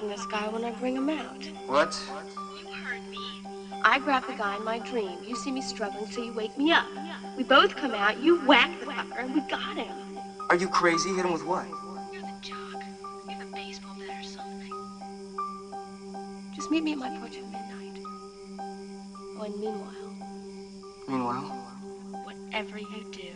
cold this guy when I bring him out. What? You heard me. I grab the guy in my dream. You see me struggling, so you wake me up. We both come out, you whack the fucker, and we got him. Are you crazy? Hit him with what? You're the jock. You have a baseball bat or something. Just meet me at my porch at midnight. Oh, and meanwhile, Meanwhile? whatever you do,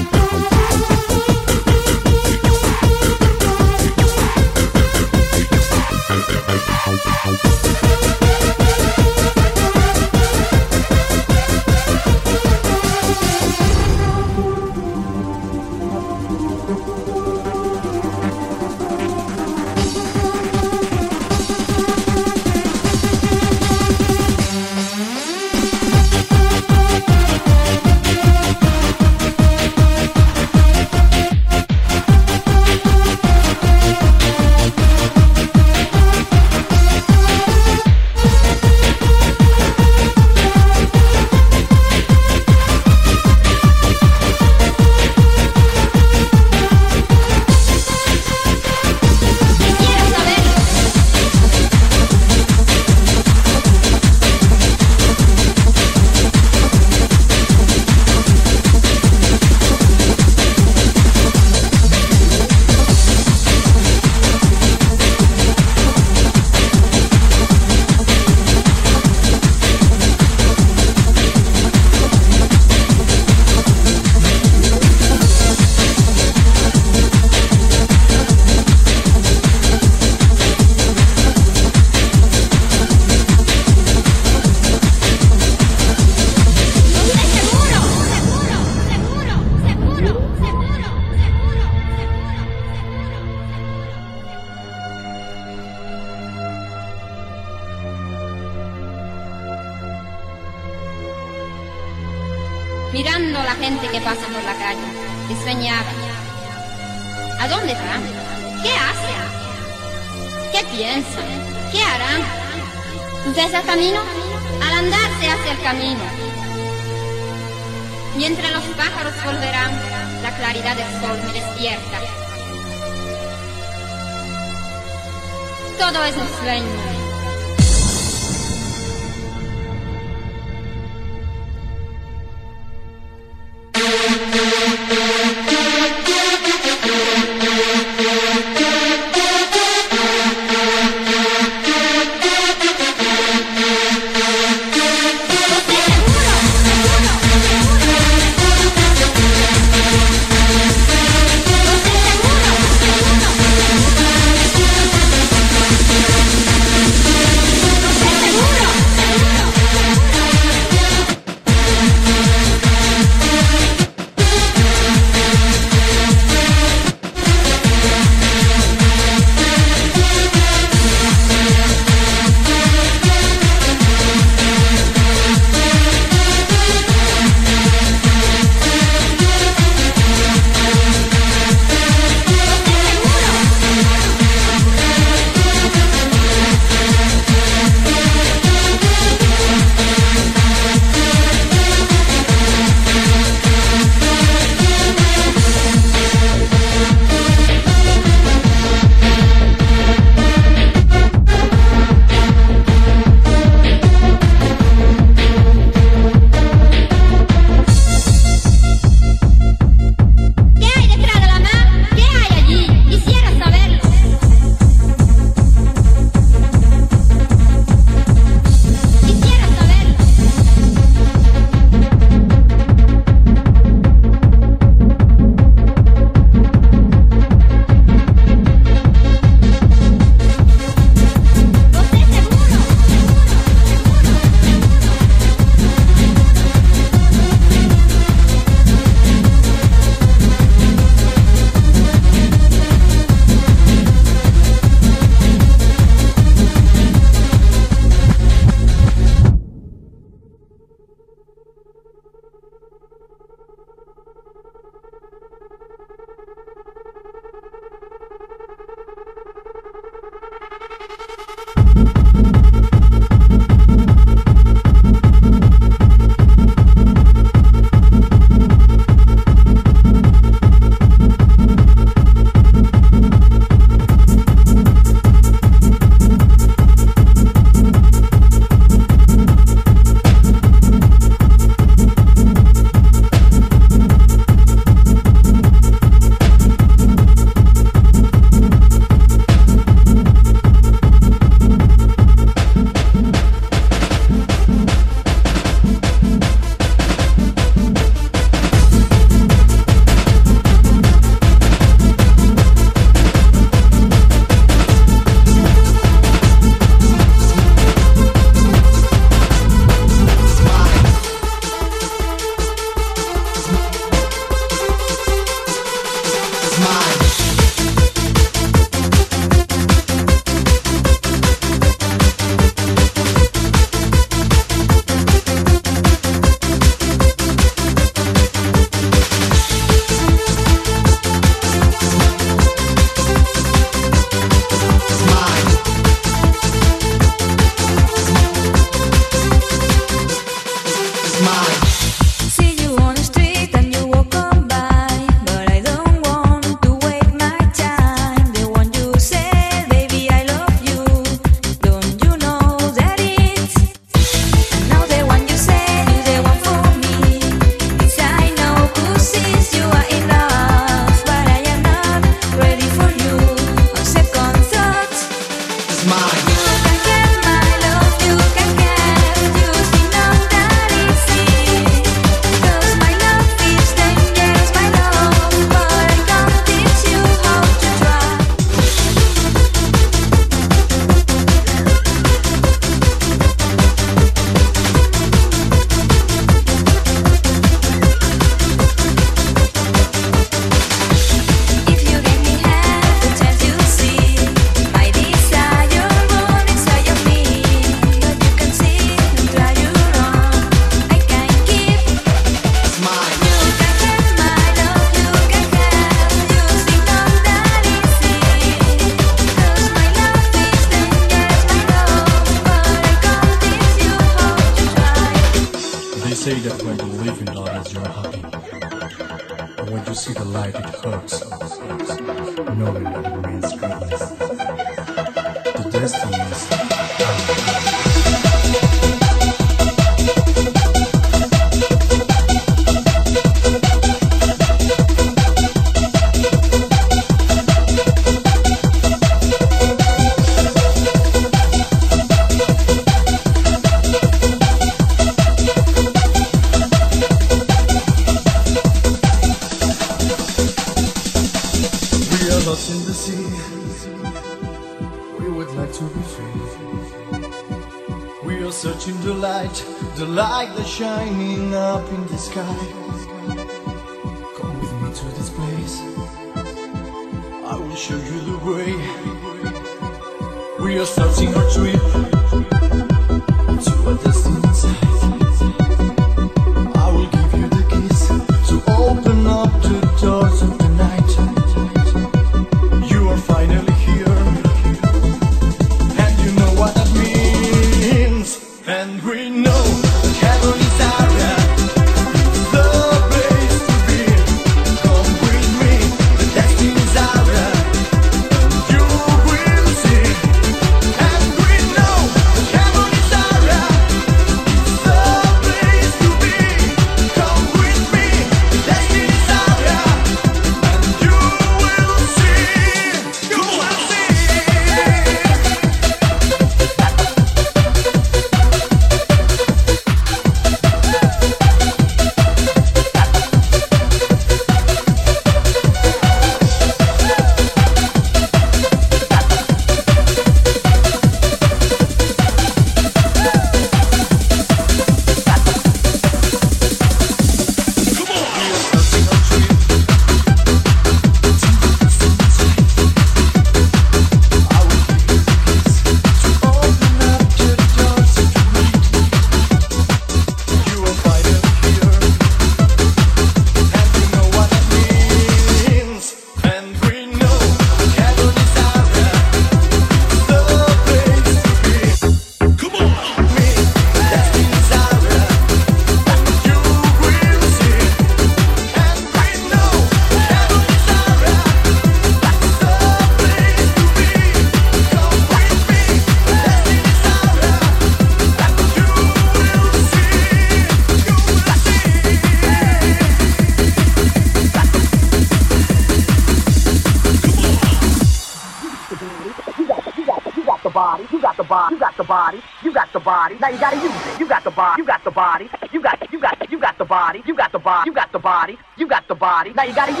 you gotta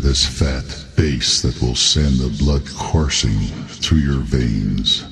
this fat bass that will send the blood coursing through your veins.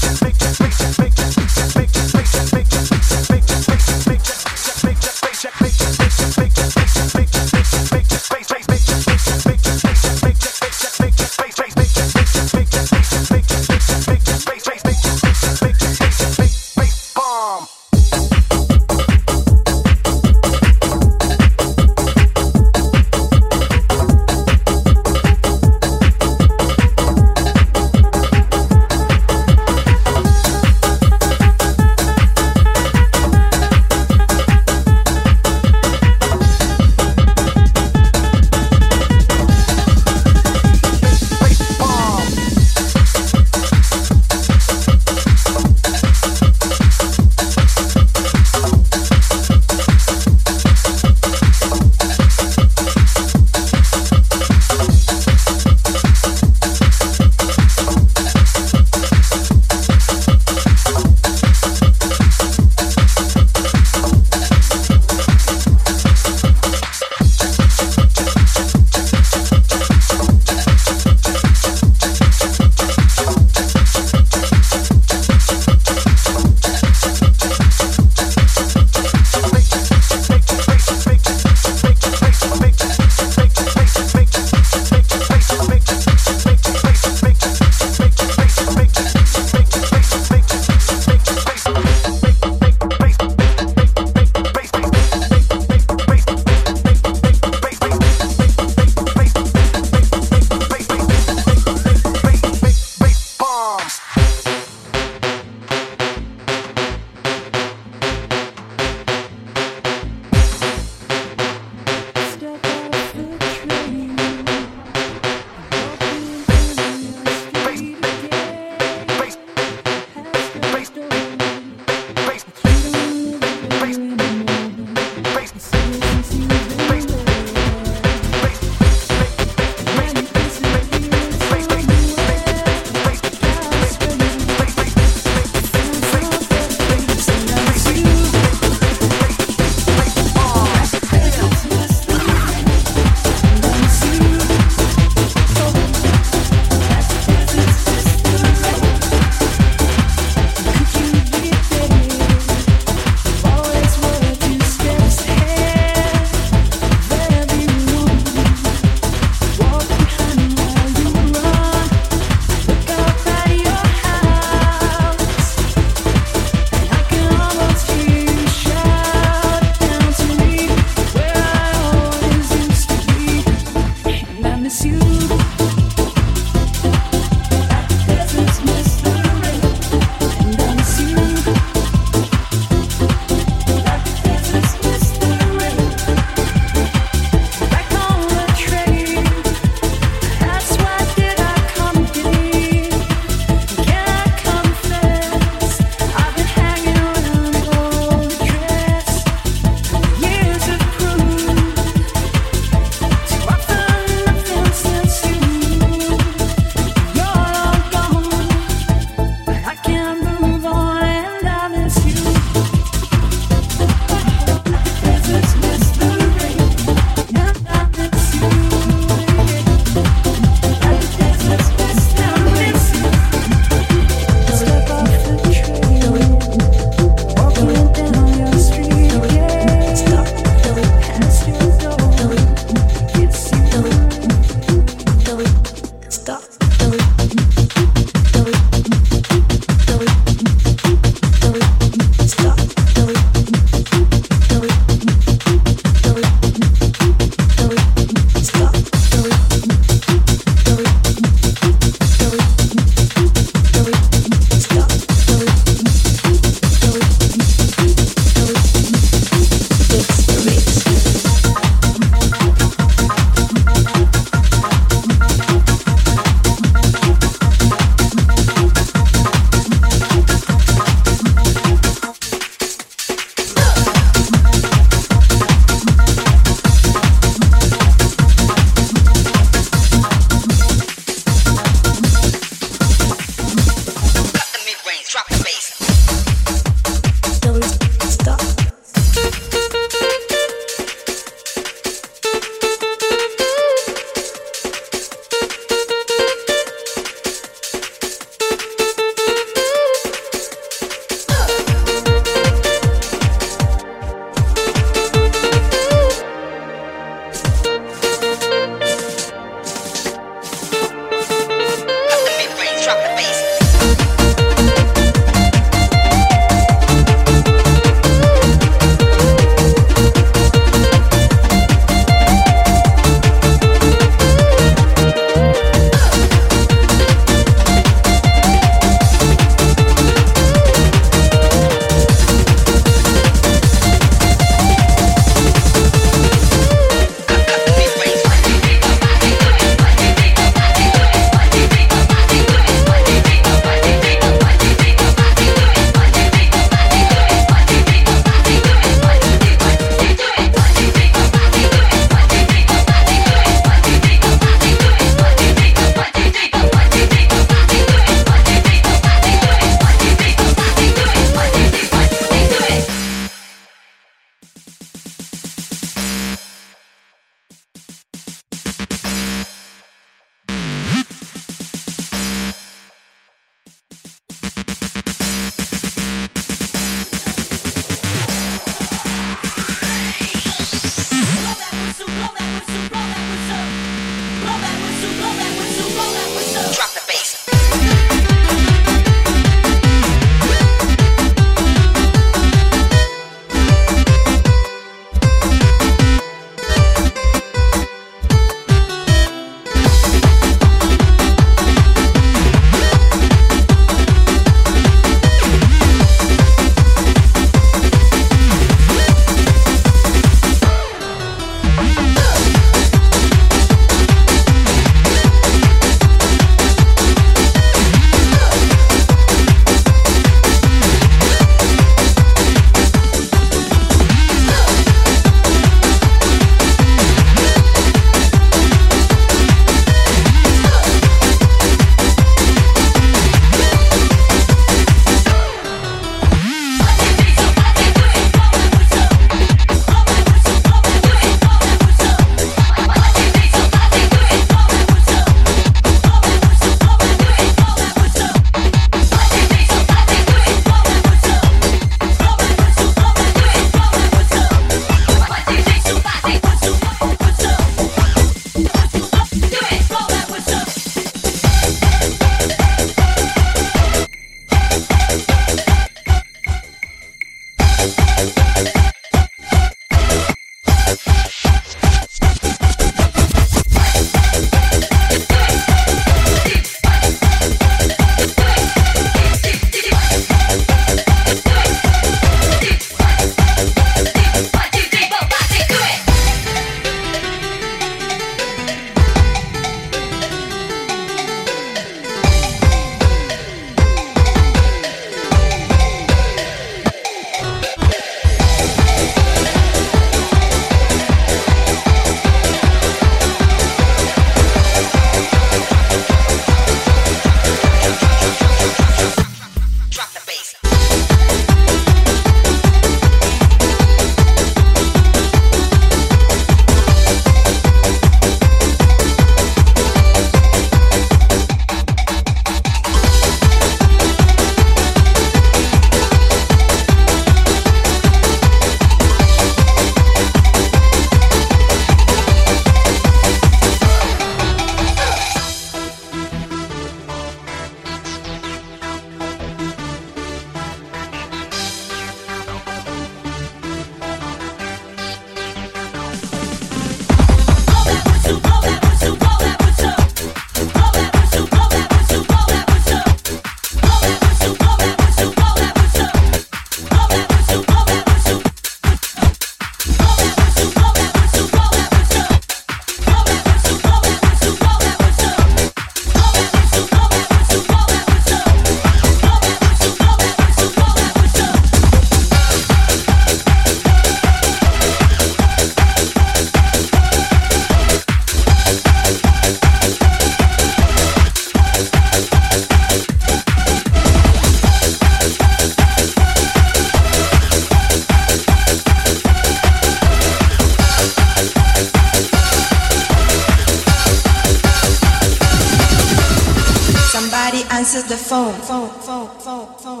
Answers the phone. phone, phone, phone,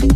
phone.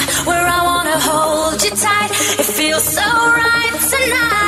feel so right tonight.